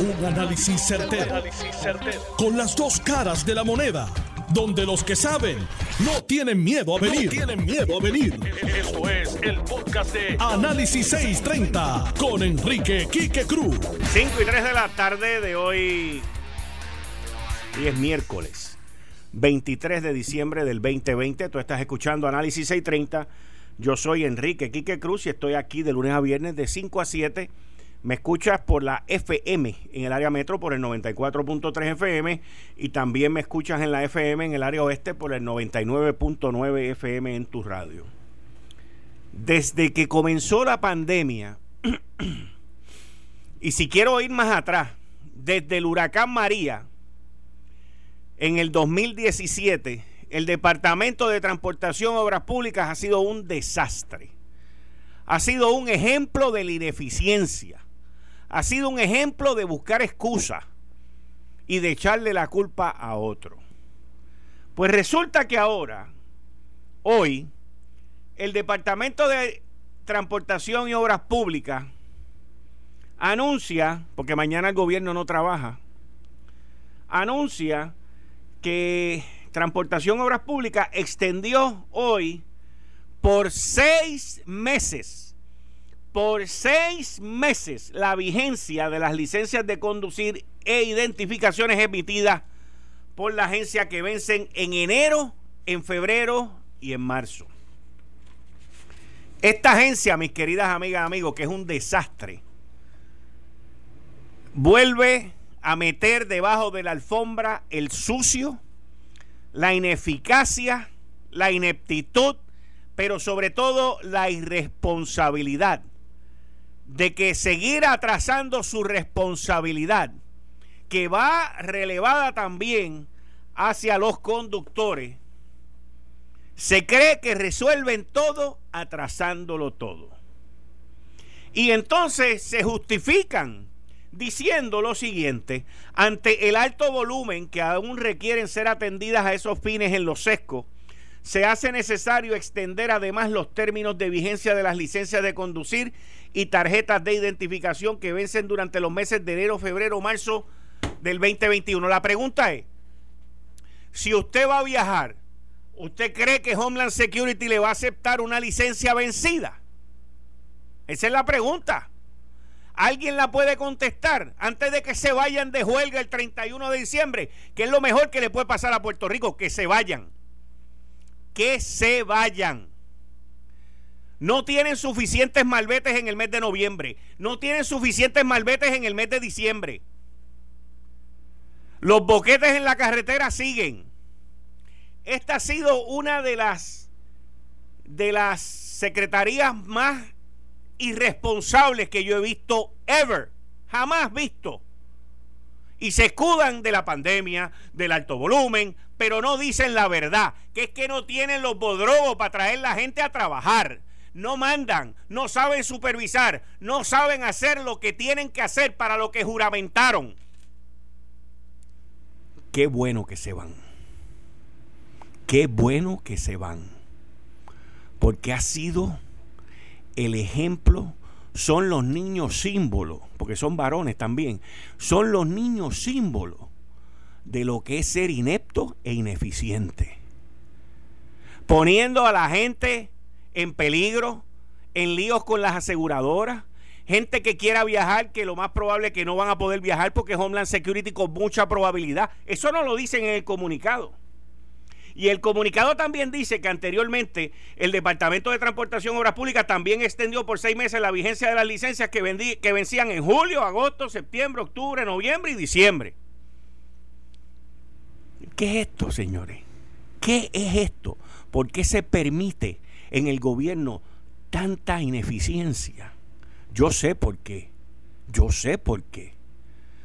Un análisis certero, Con las dos caras de la moneda. Donde los que saben no tienen miedo a venir. tienen miedo a venir. Esto es el podcast de Análisis 630 con Enrique Quique Cruz. 5 y 3 de la tarde de hoy. Hoy es miércoles. 23 de diciembre del 2020. Tú estás escuchando Análisis 630. Yo soy Enrique Quique Cruz y estoy aquí de lunes a viernes de 5 a 7 me escuchas por la FM en el área metro por el 94.3 FM y también me escuchas en la FM en el área oeste por el 99.9 FM en tu radio. Desde que comenzó la pandemia, y si quiero ir más atrás, desde el huracán María, en el 2017, el Departamento de Transportación Obras Públicas ha sido un desastre. Ha sido un ejemplo de la ineficiencia ha sido un ejemplo de buscar excusas y de echarle la culpa a otro. Pues resulta que ahora, hoy, el Departamento de Transportación y Obras Públicas anuncia, porque mañana el gobierno no trabaja, anuncia que Transportación y Obras Públicas extendió hoy por seis meses por seis meses la vigencia de las licencias de conducir e identificaciones emitidas por la agencia que vencen en enero, en febrero y en marzo. Esta agencia, mis queridas amigas y amigos, que es un desastre, vuelve a meter debajo de la alfombra el sucio, la ineficacia, la ineptitud, pero sobre todo la irresponsabilidad de que seguir atrasando su responsabilidad, que va relevada también hacia los conductores, se cree que resuelven todo atrasándolo todo. Y entonces se justifican diciendo lo siguiente, ante el alto volumen que aún requieren ser atendidas a esos fines en los sescos, se hace necesario extender además los términos de vigencia de las licencias de conducir y tarjetas de identificación que vencen durante los meses de enero, febrero, marzo del 2021. La pregunta es, si usted va a viajar, ¿usted cree que Homeland Security le va a aceptar una licencia vencida? Esa es la pregunta. ¿Alguien la puede contestar antes de que se vayan de huelga el 31 de diciembre? Que es lo mejor que le puede pasar a Puerto Rico, que se vayan. Que se vayan. No tienen suficientes malbetes en el mes de noviembre. No tienen suficientes malbetes en el mes de diciembre. Los boquetes en la carretera siguen. Esta ha sido una de las de las secretarías más irresponsables que yo he visto ever. Jamás visto. Y se escudan de la pandemia, del alto volumen, pero no dicen la verdad, que es que no tienen los bodrogos para traer la gente a trabajar no mandan, no saben supervisar, no saben hacer lo que tienen que hacer para lo que juramentaron. Qué bueno que se van. Qué bueno que se van. Porque ha sido el ejemplo, son los niños símbolos, porque son varones también, son los niños símbolos de lo que es ser inepto e ineficiente. Poniendo a la gente en peligro, en líos con las aseguradoras, gente que quiera viajar, que lo más probable es que no van a poder viajar porque Homeland Security con mucha probabilidad. Eso no lo dicen en el comunicado. Y el comunicado también dice que anteriormente el Departamento de Transportación Obras Públicas también extendió por seis meses la vigencia de las licencias que, que vencían en julio, agosto, septiembre, octubre, noviembre y diciembre. ¿Qué es esto, señores? ¿Qué es esto? ¿Por qué se permite en el gobierno tanta ineficiencia? Yo sé por qué. Yo sé por qué.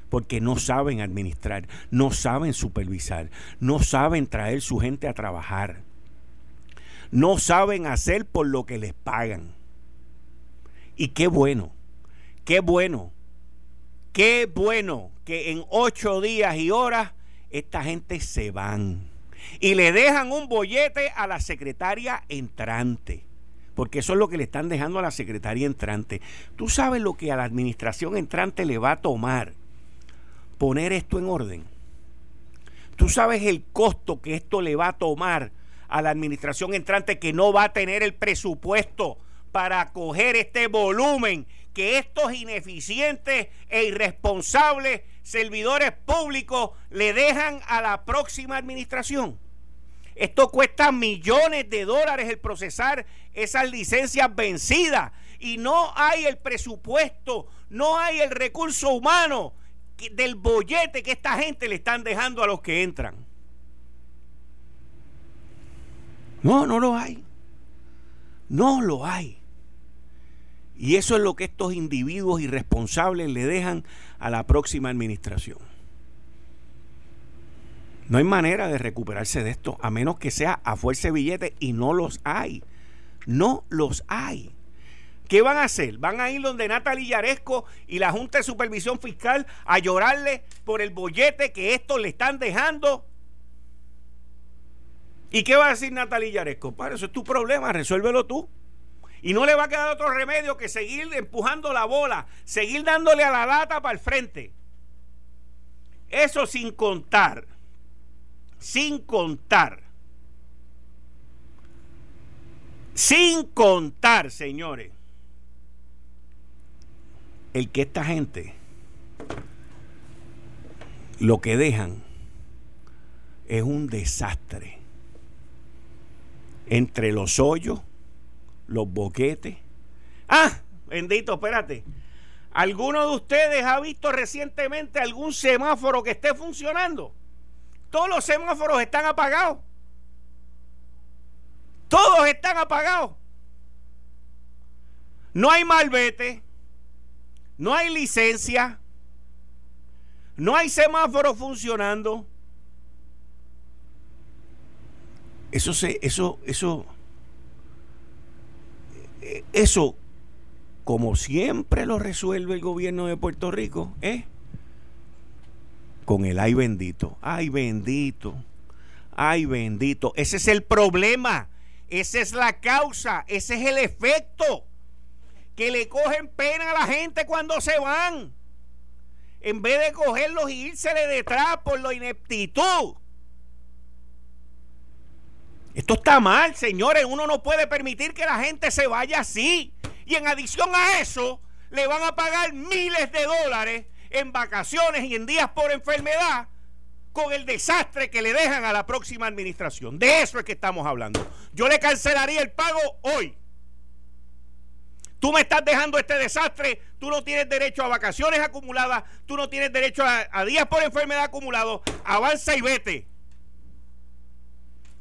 Porque no saben administrar, no saben supervisar, no saben traer su gente a trabajar. No saben hacer por lo que les pagan. Y qué bueno, qué bueno, qué bueno que en ocho días y horas esta gente se van y le dejan un bollete a la secretaria entrante. Porque eso es lo que le están dejando a la secretaria entrante. Tú sabes lo que a la administración entrante le va a tomar poner esto en orden. Tú sabes el costo que esto le va a tomar a la administración entrante que no va a tener el presupuesto para acoger este volumen que estos ineficientes e irresponsables servidores públicos le dejan a la próxima administración. Esto cuesta millones de dólares el procesar esas licencias vencidas y no hay el presupuesto, no hay el recurso humano del bollete que esta gente le están dejando a los que entran. No, no lo hay. No lo hay. Y eso es lo que estos individuos irresponsables le dejan a la próxima administración. No hay manera de recuperarse de esto, a menos que sea a fuerza de billetes, y no los hay. No los hay. ¿Qué van a hacer? ¿Van a ir donde Natalia Yaresco y la Junta de Supervisión Fiscal a llorarle por el bollete que estos le están dejando? ¿Y qué va a decir Natalia Yaresco? Para eso es tu problema, resuélvelo tú. Y no le va a quedar otro remedio que seguir empujando la bola, seguir dándole a la lata para el frente. Eso sin contar, sin contar, sin contar, señores, el que esta gente lo que dejan es un desastre entre los hoyos los boquetes. Ah, bendito, espérate. ¿Alguno de ustedes ha visto recientemente algún semáforo que esté funcionando? Todos los semáforos están apagados. Todos están apagados. No hay malvete. No hay licencia. No hay semáforo funcionando. Eso se, eso, eso, eso, como siempre lo resuelve el gobierno de Puerto Rico, ¿eh? Con el ay bendito, ay bendito, ay bendito. Ese es el problema, esa es la causa, ese es el efecto. Que le cogen pena a la gente cuando se van. En vez de cogerlos y irse detrás por la ineptitud. Esto está mal, señores. Uno no puede permitir que la gente se vaya así. Y en adición a eso, le van a pagar miles de dólares en vacaciones y en días por enfermedad con el desastre que le dejan a la próxima administración. De eso es que estamos hablando. Yo le cancelaría el pago hoy. Tú me estás dejando este desastre, tú no tienes derecho a vacaciones acumuladas, tú no tienes derecho a, a días por enfermedad acumulados. Avanza y vete.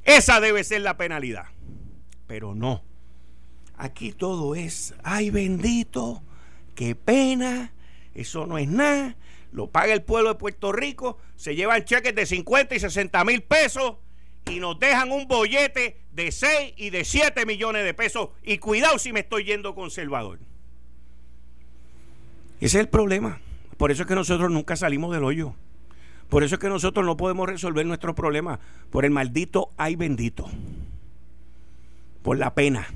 Esa debe ser la penalidad. Pero no. Aquí todo es, ay bendito, qué pena, eso no es nada. Lo paga el pueblo de Puerto Rico, se llevan cheques de 50 y 60 mil pesos y nos dejan un bollete de 6 y de 7 millones de pesos. Y cuidado si me estoy yendo conservador. Ese es el problema. Por eso es que nosotros nunca salimos del hoyo. Por eso es que nosotros no podemos resolver nuestros problemas por el maldito ay bendito. Por la pena.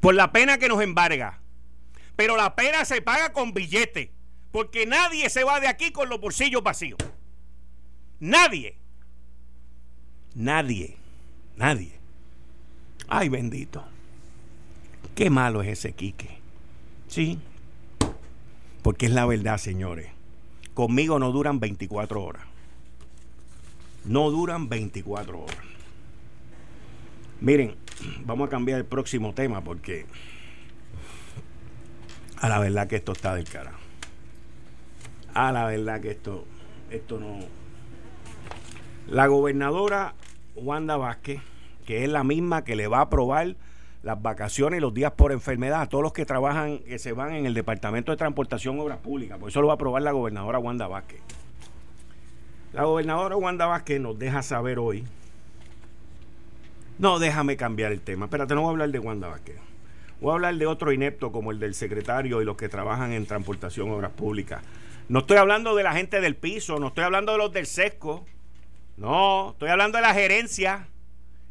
Por la pena que nos embarga. Pero la pena se paga con billete. Porque nadie se va de aquí con los bolsillos vacíos. Nadie. Nadie. Nadie. Ay bendito. Qué malo es ese Quique. Sí. Porque es la verdad, señores. Conmigo no duran 24 horas. No duran 24 horas. Miren, vamos a cambiar el próximo tema porque a la verdad que esto está del cara. A la verdad que esto, esto no. La gobernadora Wanda Vázquez, que es la misma que le va a aprobar las vacaciones y los días por enfermedad a todos los que trabajan, que se van en el Departamento de Transportación Obras Públicas. Por eso lo va a aprobar la gobernadora Wanda Vázquez. La gobernadora Wanda Vázquez nos deja saber hoy. No, déjame cambiar el tema. Espérate, no voy a hablar de Wanda Vázquez. Voy a hablar de otro inepto como el del secretario y los que trabajan en transportación obras públicas. No estoy hablando de la gente del piso, no estoy hablando de los del sesco. No, estoy hablando de la gerencia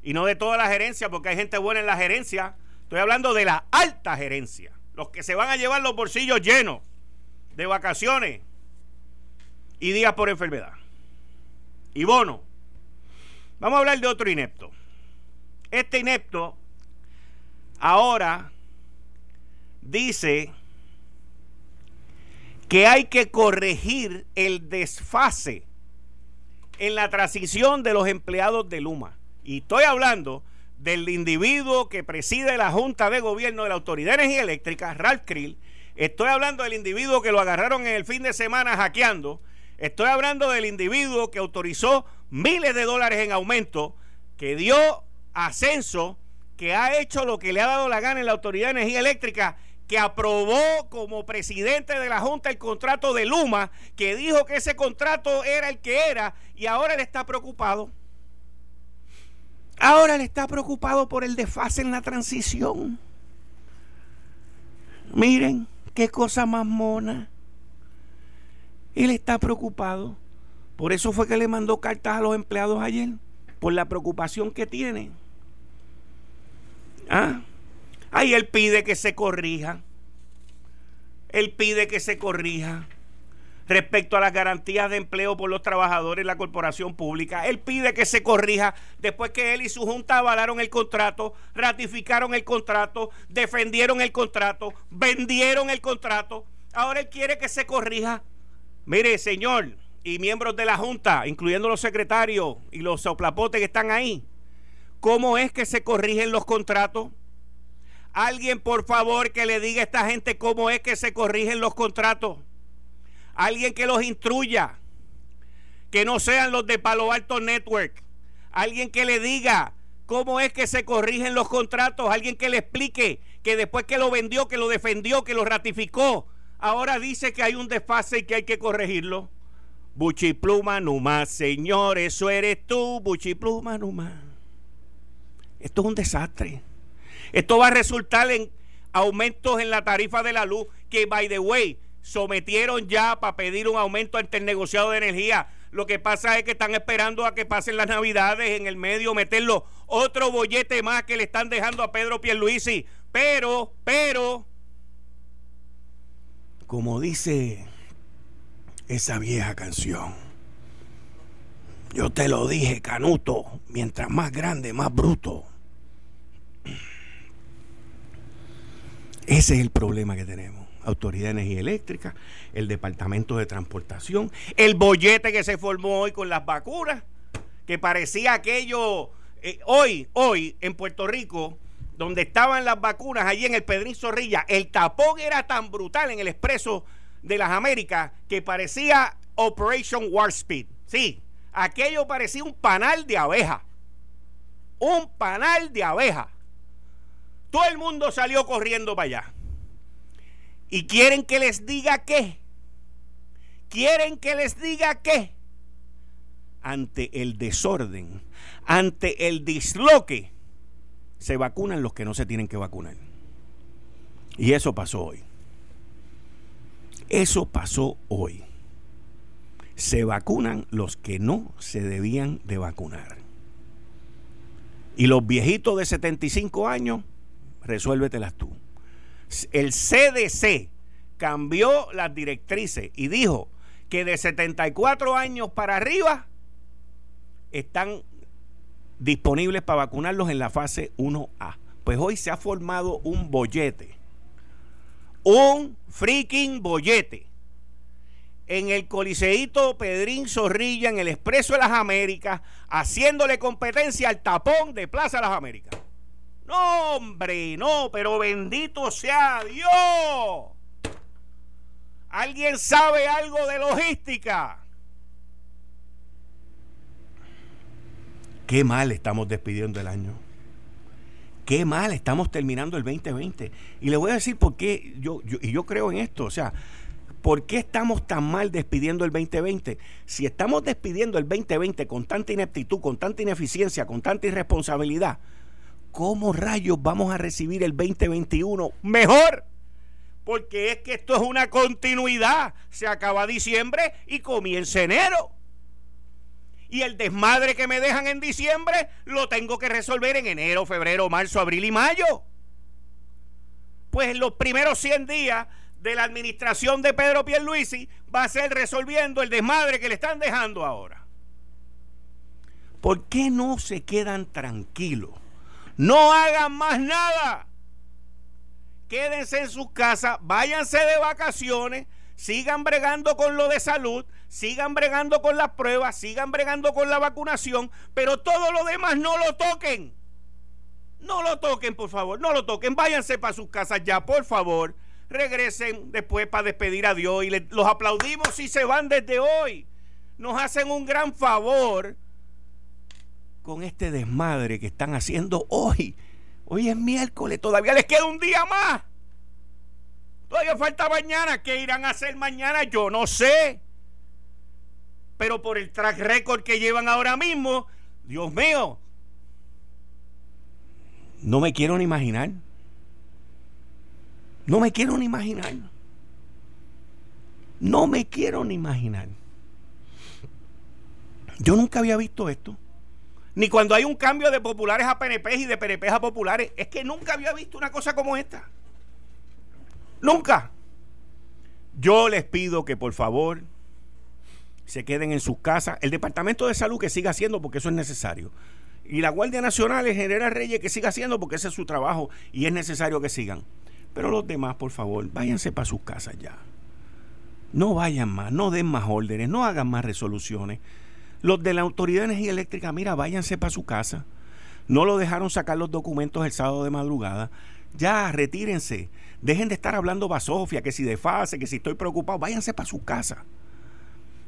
y no de toda la gerencia, porque hay gente buena en la gerencia. Estoy hablando de la alta gerencia. Los que se van a llevar los bolsillos llenos de vacaciones. y días por enfermedad. Y bono. Vamos a hablar de otro inepto. Este inepto ahora dice que hay que corregir el desfase en la transición de los empleados de Luma. Y estoy hablando del individuo que preside la Junta de Gobierno de la Autoridad de Energía Eléctrica, Ralph Krill. Estoy hablando del individuo que lo agarraron en el fin de semana hackeando. Estoy hablando del individuo que autorizó miles de dólares en aumento, que dio ascenso, que ha hecho lo que le ha dado la gana en la Autoridad de Energía Eléctrica que aprobó como presidente de la Junta el contrato de Luma, que dijo que ese contrato era el que era y ahora él está preocupado. Ahora él está preocupado por el desfase en la transición. Miren, qué cosa más mona. Él está preocupado. Por eso fue que le mandó cartas a los empleados ayer, por la preocupación que tiene. ¿Ah? Ahí él pide que se corrija. Él pide que se corrija respecto a las garantías de empleo por los trabajadores en la corporación pública. Él pide que se corrija después que él y su junta avalaron el contrato, ratificaron el contrato, defendieron el contrato, vendieron el contrato. Ahora él quiere que se corrija. Mire, señor, y miembros de la junta, incluyendo los secretarios y los soplapotes que están ahí, ¿cómo es que se corrigen los contratos? Alguien, por favor, que le diga a esta gente cómo es que se corrigen los contratos. Alguien que los instruya. Que no sean los de Palo Alto Network. Alguien que le diga cómo es que se corrigen los contratos. Alguien que le explique que después que lo vendió, que lo defendió, que lo ratificó, ahora dice que hay un desfase y que hay que corregirlo. Buchipluma Numa, señor, eso eres tú, Buchipluma Numa. Esto es un desastre. Esto va a resultar en aumentos en la tarifa de la luz, que, by the way, sometieron ya para pedir un aumento ante el negociado de energía. Lo que pasa es que están esperando a que pasen las navidades en el medio, meterlo otro bollete más que le están dejando a Pedro Pierluisi. Pero, pero, como dice esa vieja canción, yo te lo dije, Canuto, mientras más grande, más bruto. Ese es el problema que tenemos. Autoridad de Energía Eléctrica, el Departamento de Transportación, el bollete que se formó hoy con las vacunas, que parecía aquello, eh, hoy, hoy en Puerto Rico, donde estaban las vacunas, allí en el Pedrín Zorrilla, el tapón era tan brutal en el expreso de las Américas que parecía Operation War Speed. Sí, aquello parecía un panal de abeja. Un panal de abeja. Todo el mundo salió corriendo para allá. ¿Y quieren que les diga qué? ¿Quieren que les diga qué? Ante el desorden, ante el disloque, se vacunan los que no se tienen que vacunar. Y eso pasó hoy. Eso pasó hoy. Se vacunan los que no se debían de vacunar. Y los viejitos de 75 años resuélvetelas tú. El CDC cambió las directrices y dijo que de 74 años para arriba están disponibles para vacunarlos en la fase 1A. Pues hoy se ha formado un bollete. Un freaking bollete. En el Coliseíto Pedrín Zorrilla, en el Expreso de las Américas, haciéndole competencia al tapón de Plaza de las Américas. No, hombre, no, pero bendito sea Dios. ¿Alguien sabe algo de logística? Qué mal estamos despidiendo el año. Qué mal estamos terminando el 2020. Y le voy a decir por qué yo, y yo creo en esto. O sea, ¿por qué estamos tan mal despidiendo el 2020? Si estamos despidiendo el 2020 con tanta ineptitud, con tanta ineficiencia, con tanta irresponsabilidad, ¿cómo rayos vamos a recibir el 2021 mejor? Porque es que esto es una continuidad. Se acaba diciembre y comienza enero. Y el desmadre que me dejan en diciembre lo tengo que resolver en enero, febrero, marzo, abril y mayo. Pues en los primeros 100 días de la administración de Pedro Pierluisi va a ser resolviendo el desmadre que le están dejando ahora. ¿Por qué no se quedan tranquilos? No hagan más nada. Quédense en sus casas, váyanse de vacaciones, sigan bregando con lo de salud, sigan bregando con las pruebas, sigan bregando con la vacunación, pero todo lo demás no lo toquen. No lo toquen, por favor, no lo toquen. Váyanse para sus casas ya, por favor. Regresen después para despedir a Dios y los aplaudimos si se van desde hoy. Nos hacen un gran favor con este desmadre que están haciendo hoy. Hoy es miércoles, todavía les queda un día más. Todavía falta mañana. ¿Qué irán a hacer mañana? Yo no sé. Pero por el track record que llevan ahora mismo, Dios mío, no me quiero ni imaginar. No me quiero ni imaginar. No me quiero ni imaginar. Yo nunca había visto esto. Ni cuando hay un cambio de populares a PNP y de PNP a populares. Es que nunca había visto una cosa como esta. Nunca. Yo les pido que por favor se queden en sus casas. El Departamento de Salud que siga haciendo porque eso es necesario. Y la Guardia Nacional, el General Reyes, que siga haciendo porque ese es su trabajo y es necesario que sigan. Pero los demás, por favor, váyanse para sus casas ya. No vayan más, no den más órdenes, no hagan más resoluciones. Los de la Autoridad de Energía Eléctrica, mira, váyanse para su casa. No lo dejaron sacar los documentos el sábado de madrugada. Ya, retírense. Dejen de estar hablando basofia, que si de fase, que si estoy preocupado. Váyanse para su casa.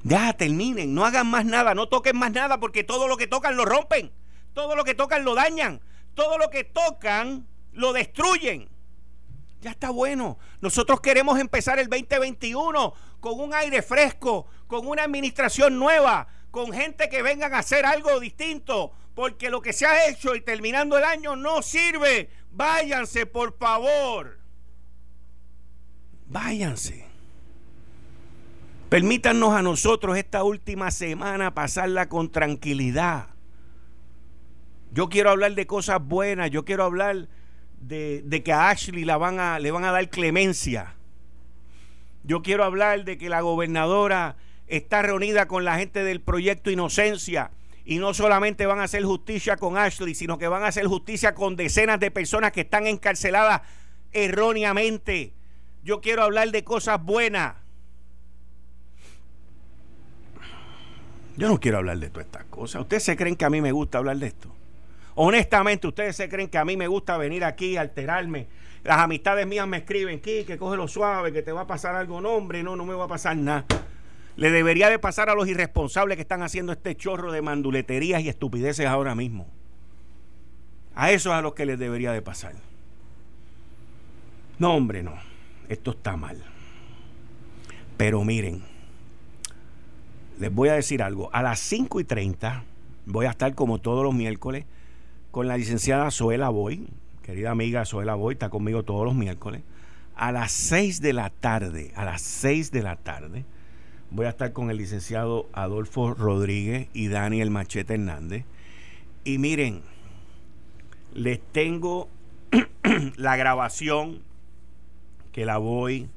Ya, terminen. No hagan más nada. No toquen más nada porque todo lo que tocan lo rompen. Todo lo que tocan lo dañan. Todo lo que tocan lo destruyen. Ya está bueno. Nosotros queremos empezar el 2021 con un aire fresco, con una administración nueva, con gente que vengan a hacer algo distinto, porque lo que se ha hecho y terminando el año no sirve. Váyanse, por favor. Váyanse. Permítanos a nosotros esta última semana pasarla con tranquilidad. Yo quiero hablar de cosas buenas, yo quiero hablar de, que a Ashley la van a, le van a dar clemencia. Yo quiero hablar de que la gobernadora está reunida con la gente del proyecto Inocencia y no solamente van a hacer justicia con Ashley, sino que van a hacer justicia con decenas de personas que están encarceladas erróneamente. Yo quiero hablar de cosas buenas. Yo no quiero hablar de todas estas cosas. ¿Ustedes se creen que a mí me gusta hablar de esto? Honestamente, ustedes se creen que a mí me gusta venir aquí alterarme. Las amistades mías me escriben, que coge lo suave, que te va a pasar algo. No, hombre, no, no me va a pasar nada. Le debería de pasar a los irresponsables que están haciendo este chorro de manduleterías y estupideces ahora mismo. A eso es a los que les debería de pasar. No, hombre, no. Esto está mal. Pero miren, les voy a decir algo. A las 5 y 30 voy a estar como todos los miércoles con la licenciada Zoela Boy, querida amiga Zoela Boy, está conmigo todos los miércoles. A las 6 de la tarde, a las 6 de la tarde, voy a estar con el licenciado Adolfo Rodríguez y Daniel Machete Hernández. Y miren, les tengo la grabación que la voy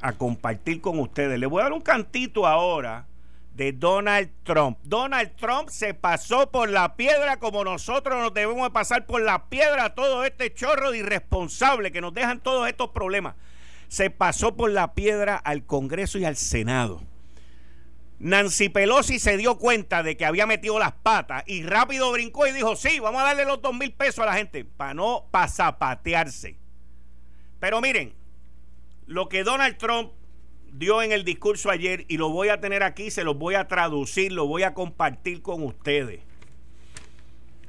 a compartir con ustedes. Les voy a dar un cantito ahora de Donald Trump. Donald Trump se pasó por la piedra como nosotros nos debemos pasar por la piedra todo este chorro de irresponsable que nos dejan todos estos problemas. Se pasó por la piedra al Congreso y al Senado. Nancy Pelosi se dio cuenta de que había metido las patas y rápido brincó y dijo, sí, vamos a darle los dos mil pesos a la gente para no pasapatearse. Pero miren, lo que Donald Trump dio en el discurso ayer y lo voy a tener aquí, se los voy a traducir, lo voy a compartir con ustedes.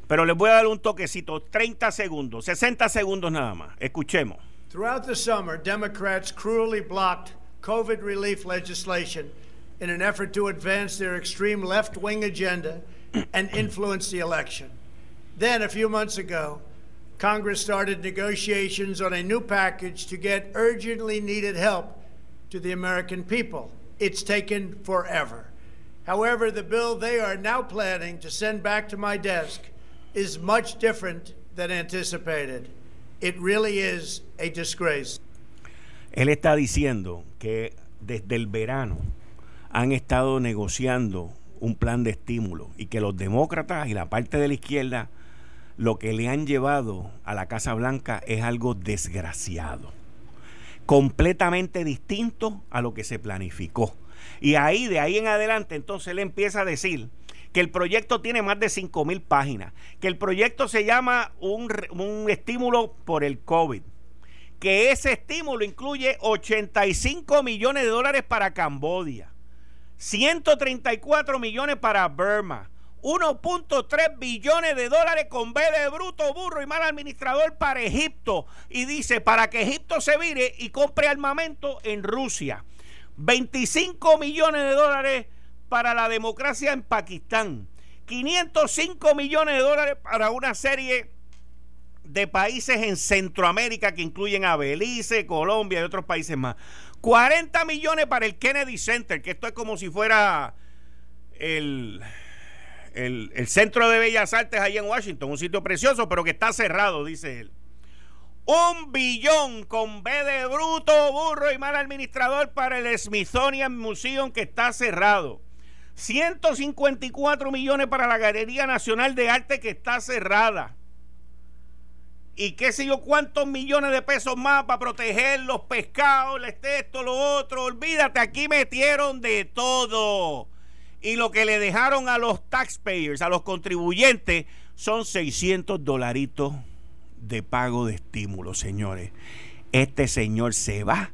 Pero les voy a dar un toquecito, 30 segundos, 60 segundos nada más. Escuchemos. Throughout the summer, Democrats cruelly blocked COVID relief legislation in an effort to advance their extreme left wing agenda and influence the election. Then, a few months ago, Congress started negotiations on a new package to get urgently needed help to the American people. It's taken forever. However, the bill they are now planning to send back to my desk is much different than anticipated. It really is a disgrace. Él está diciendo que desde el verano han estado negociando un plan de estímulo y que los demócratas y la parte de la izquierda lo que le han llevado a la Casa Blanca es algo desgraciado, completamente distinto a lo que se planificó. Y ahí, de ahí en adelante, entonces él empieza a decir que el proyecto tiene más de 5 mil páginas, que el proyecto se llama un, un estímulo por el COVID, que ese estímulo incluye 85 millones de dólares para Cambodia, 134 millones para Burma, 1.3 billones de dólares con B de bruto, burro y mal administrador para Egipto. Y dice, para que Egipto se vire y compre armamento en Rusia. 25 millones de dólares para la democracia en Pakistán. 505 millones de dólares para una serie de países en Centroamérica que incluyen a Belice, Colombia y otros países más. 40 millones para el Kennedy Center, que esto es como si fuera el, el, Centro de Bellas Artes allá en Washington, un sitio precioso, pero que está cerrado, dice él. Un billón con B de bruto, burro y mal administrador para el Smithsonian Museum que está cerrado. 154 millones para la Galería Nacional de Arte que está cerrada. Y qué sé yo cuántos millones de pesos más para proteger los pescados, esto, lo otro. Olvídate, aquí metieron de todo. Y lo que le dejaron a los taxpayers, a los contribuyentes, son 600 dolaritos de pago de estímulo, señores. Este señor se va,